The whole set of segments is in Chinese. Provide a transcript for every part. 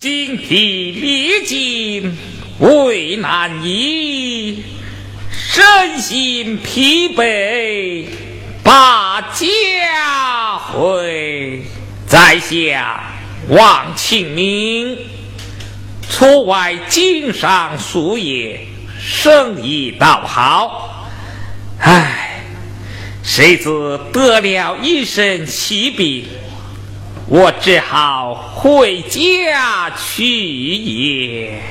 精疲力尽，为难矣，身心疲惫，把家回。在下王庆明，出外经商数月，生意倒好，唉，谁知得了一身奇病。我只好回家去也。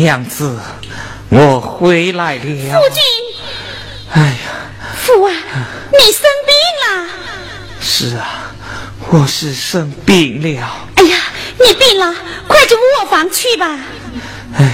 娘子，我回来了。夫君，哎呀，父啊，你生病了。是啊，我是生病了。哎呀，你病了，快进卧房去吧。哎。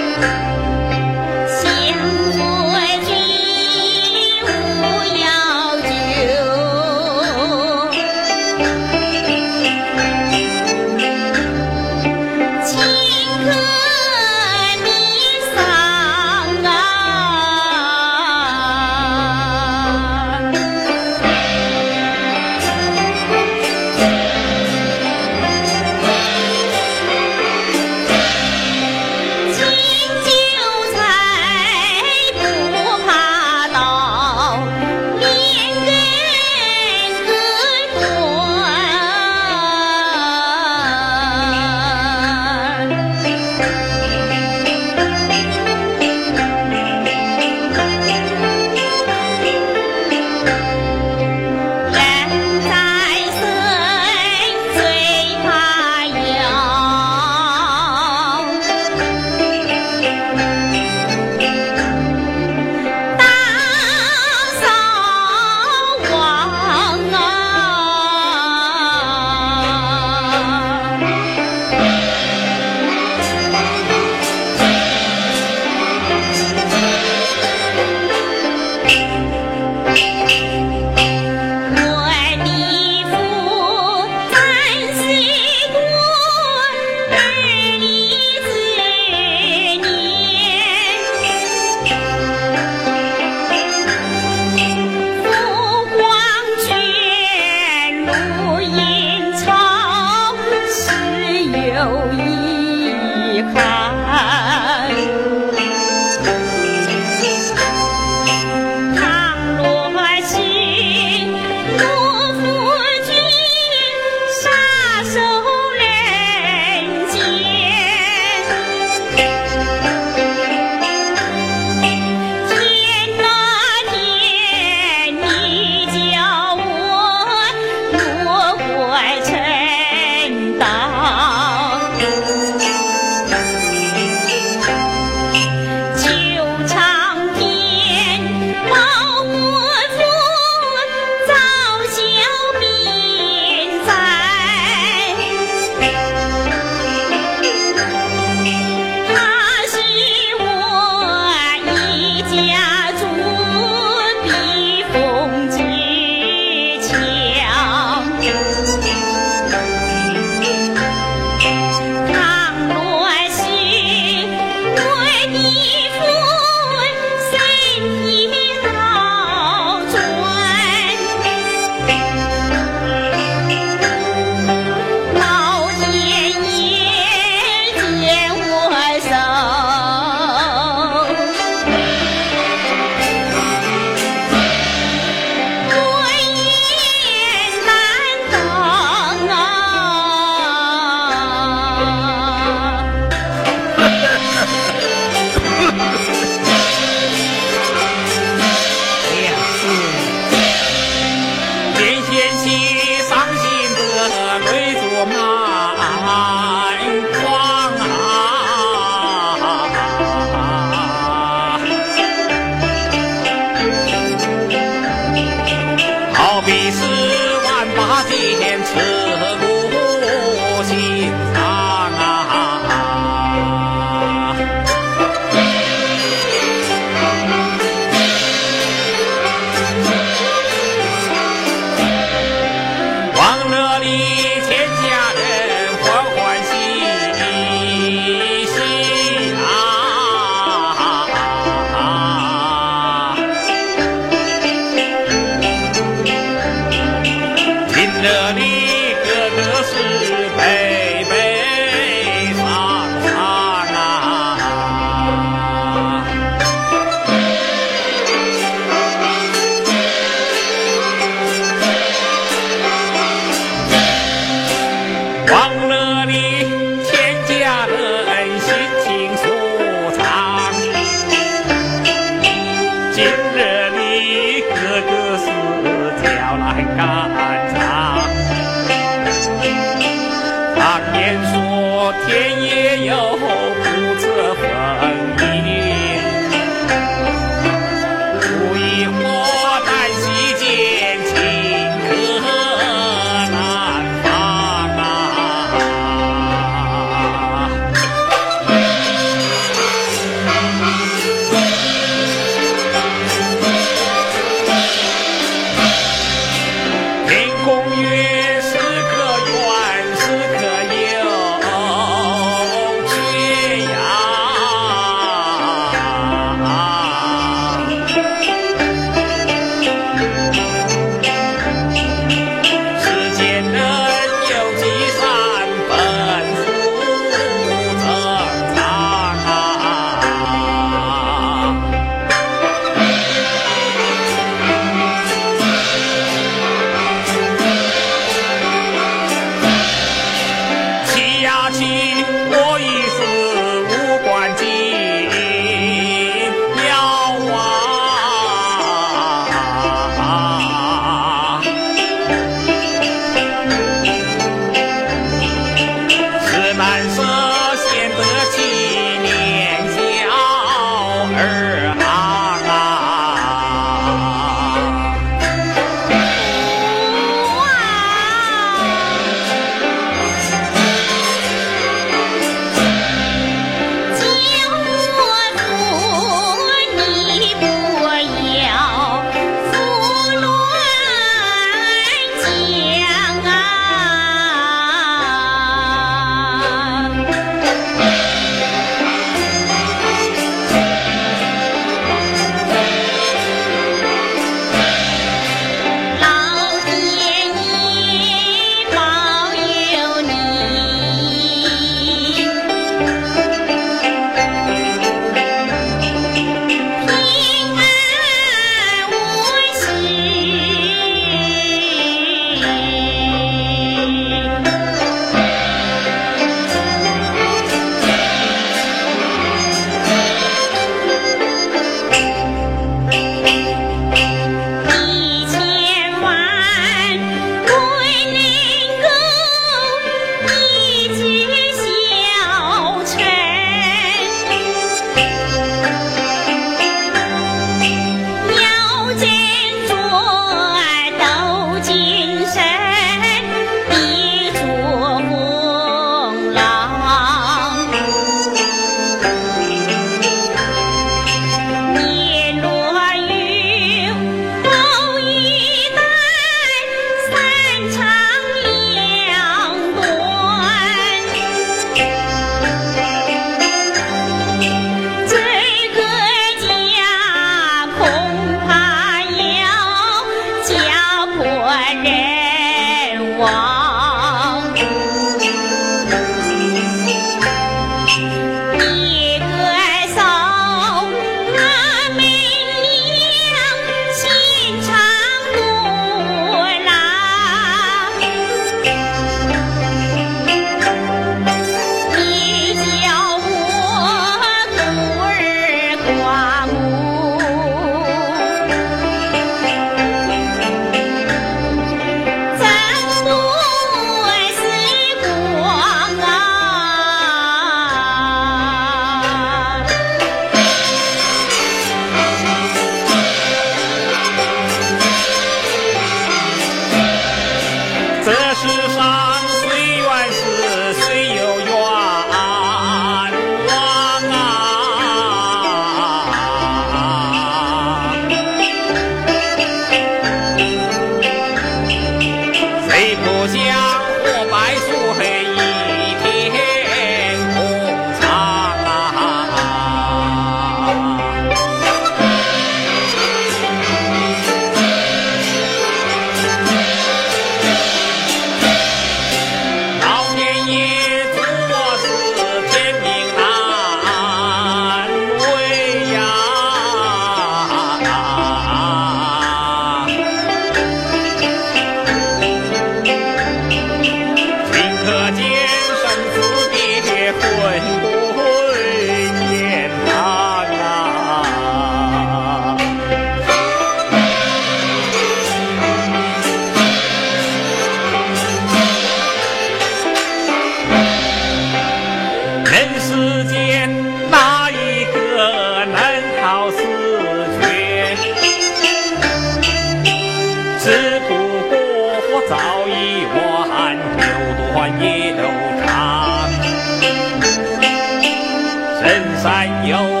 山有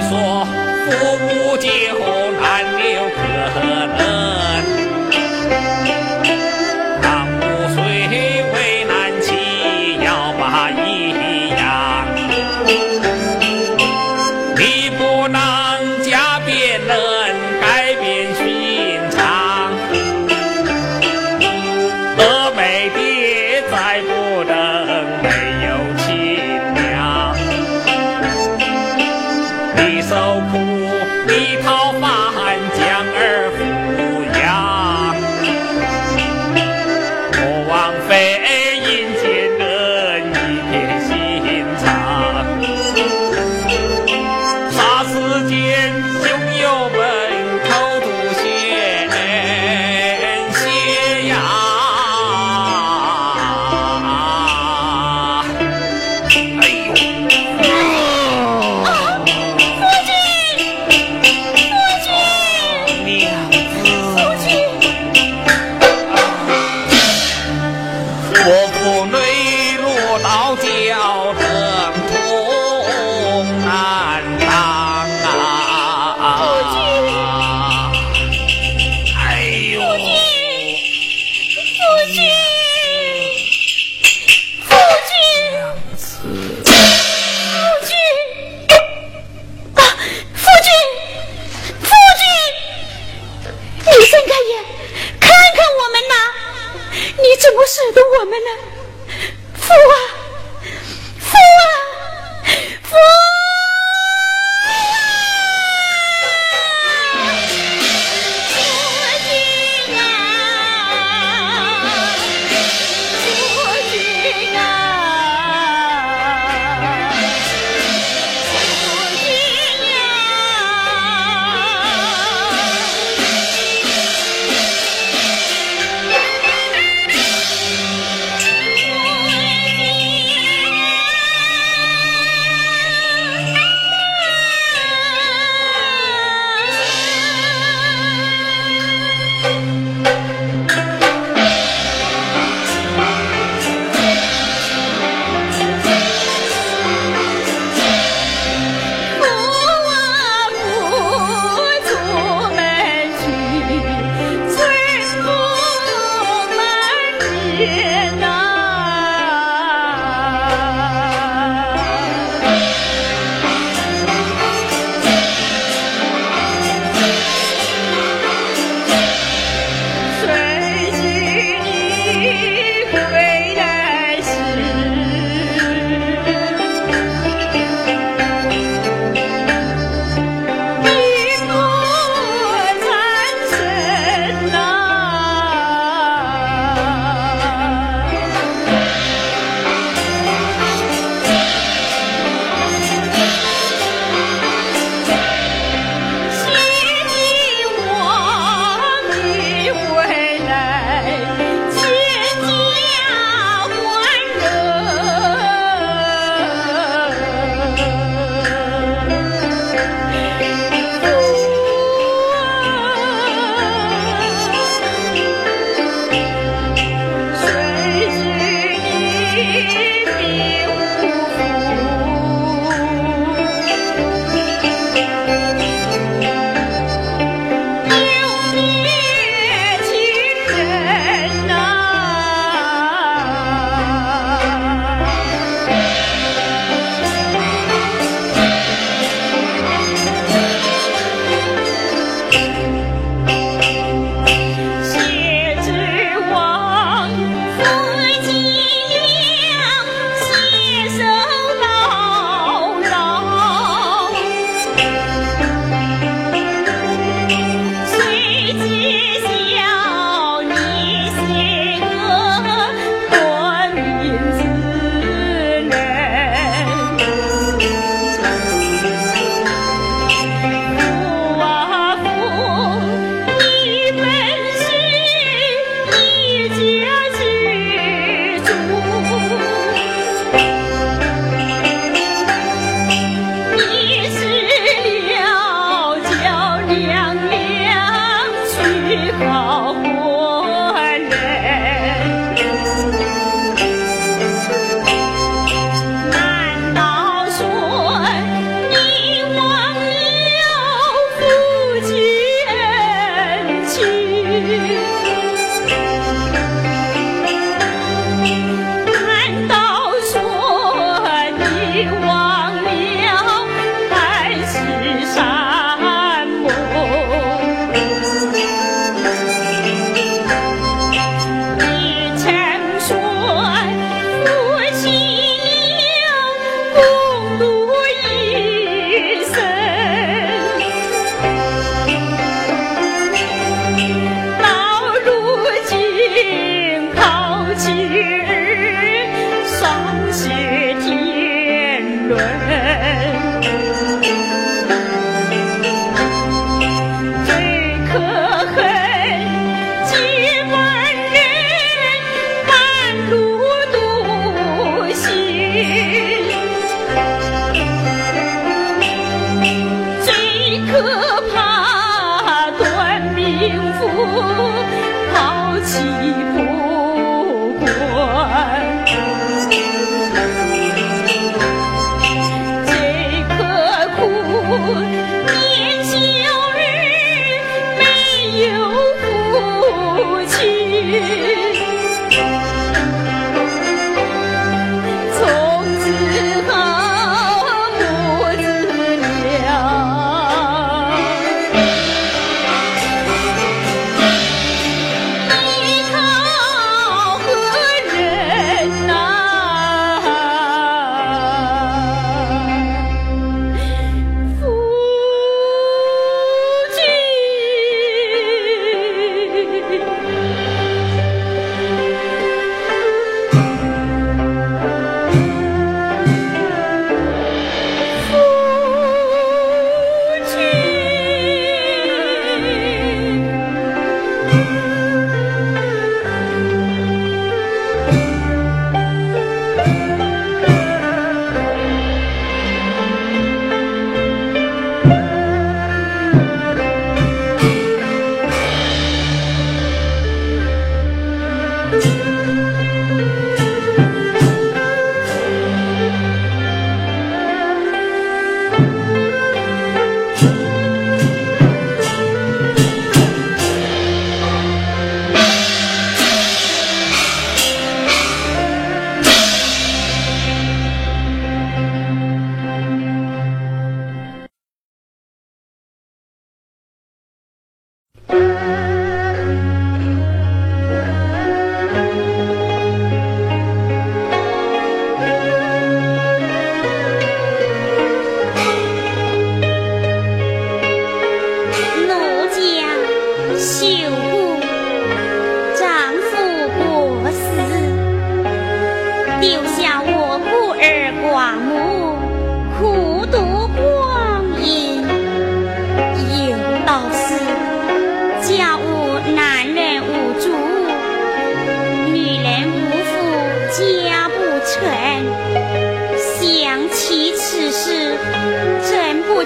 你说父母酒难留客人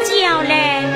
叫嘞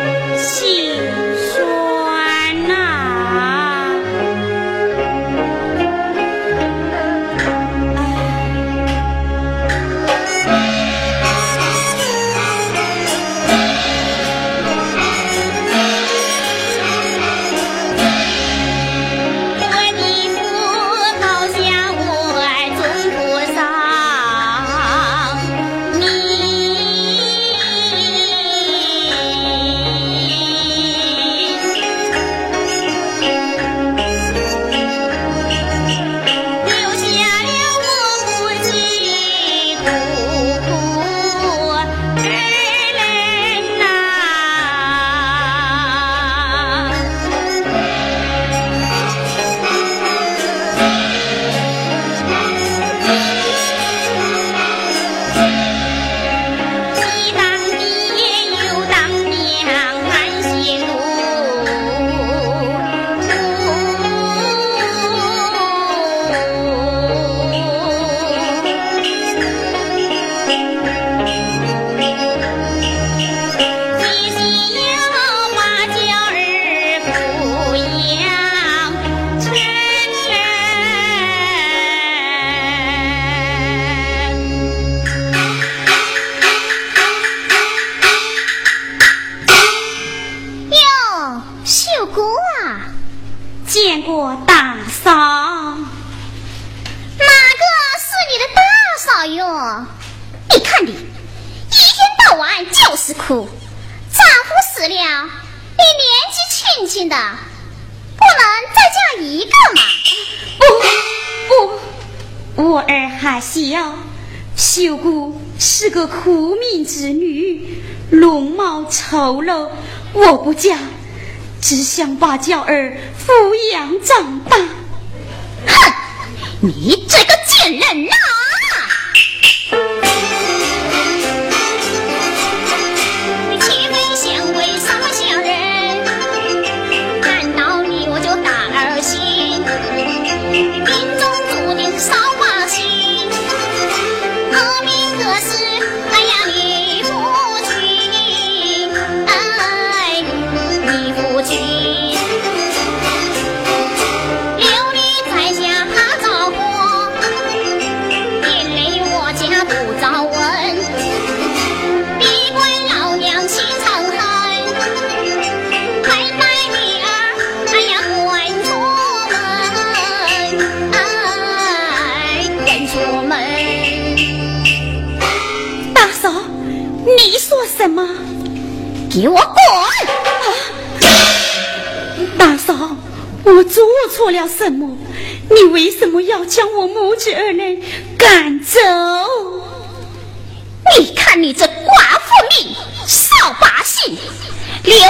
秀姑啊见过大嫂？哪个是你的大嫂哟？你看你一天到晚就是哭丈夫死了？你年纪轻轻的不能再嫁一个嘛。不不我儿还小秀姑是个苦命之女容貌丑陋我不嫁只想把娇儿抚养长大。哼，你这个贱人呐！什么？给我滚！大嫂，我做错了什么？你为什么要将我母子二人赶走？你看你这寡妇命，扫把星，留在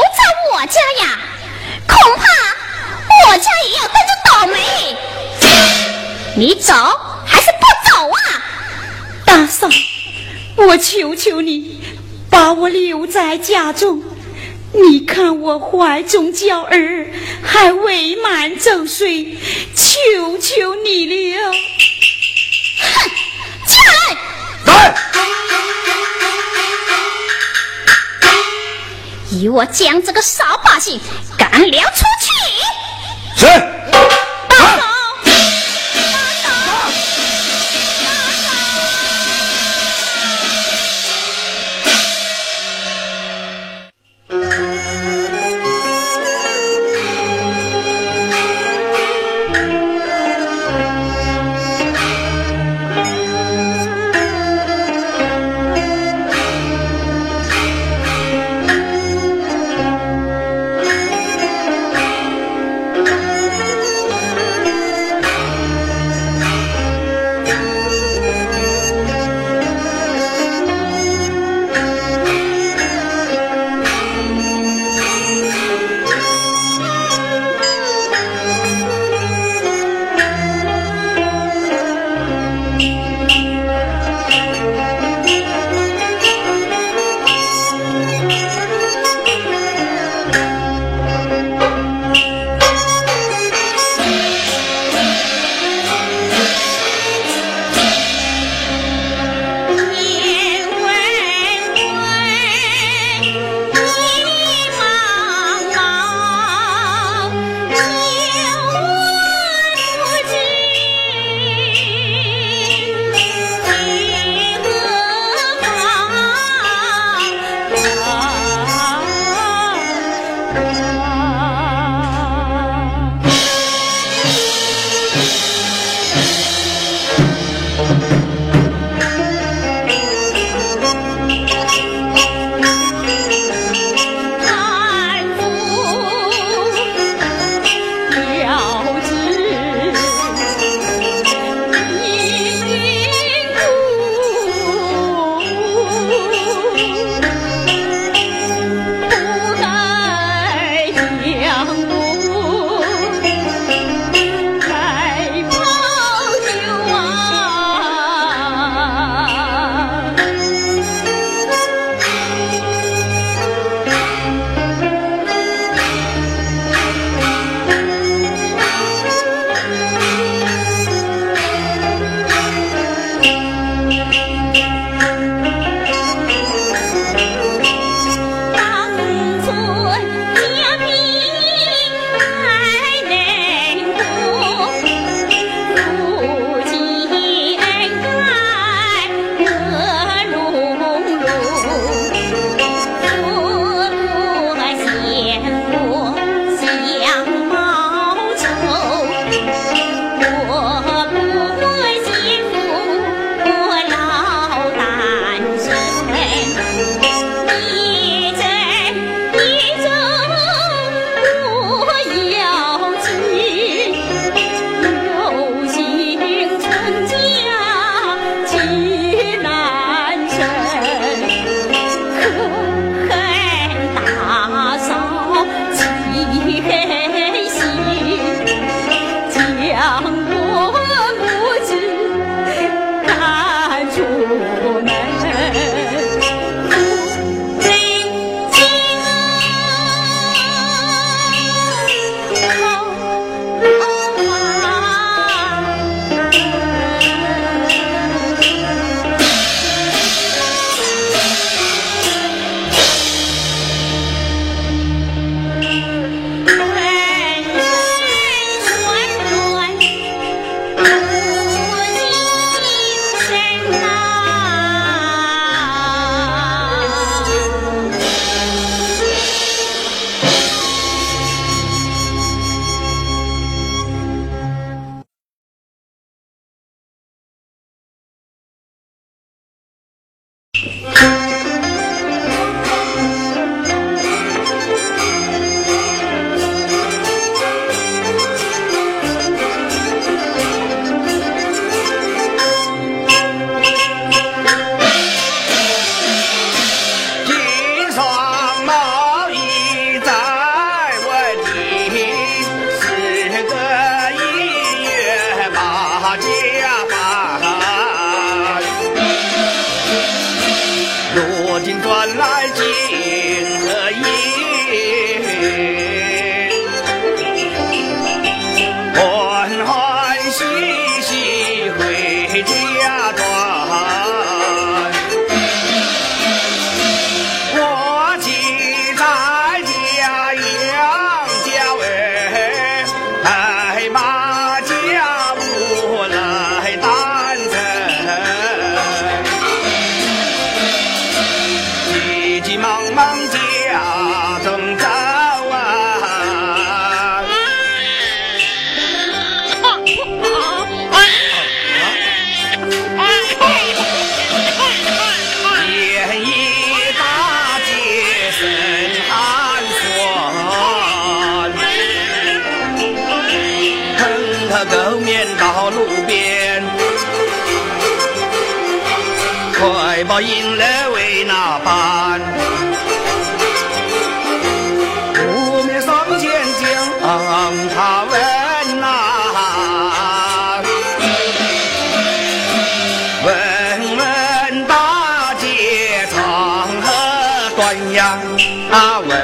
我家呀，恐怕我家也要跟着倒霉。你走还是不走啊？大嫂，我求求你。把我留在家中，你看我怀中娇儿还未满周岁，求求你了！哼，起来！来！依我将这个扫把星赶了出去。是。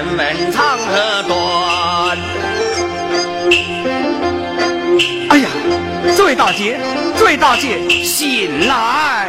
啊，问问长河短。哎呀，这位大姐，这位大姐，醒来！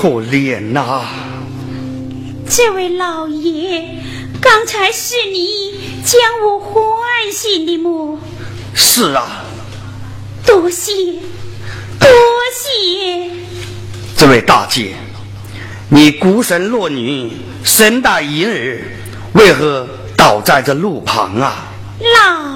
可怜呐！这位老爷，刚才是你将我唤醒的么？是啊。多谢，多谢。这位大姐，你孤身落女，身带银儿，为何倒在这路旁啊？老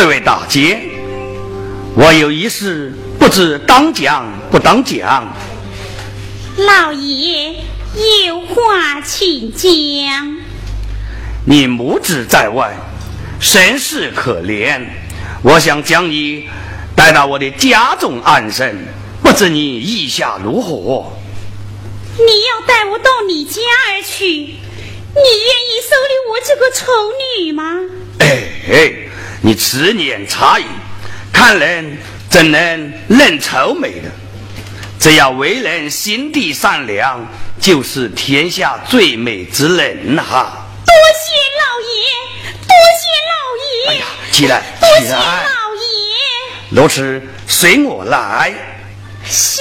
这位大姐，我有一事不知当讲不当讲。老爷有话请讲。你母子在外，身世可怜，我想将你带到我的家中安身，不知你意下如何？你要带我到你家而去，你愿意收留我这个丑女吗？哎，你此言差矣，看人怎能认愁美的？只要为人心地善良，就是天下最美之人哈！多谢老爷，多谢老爷！哎呀，起来，多谢老爷！如此，随我来。是。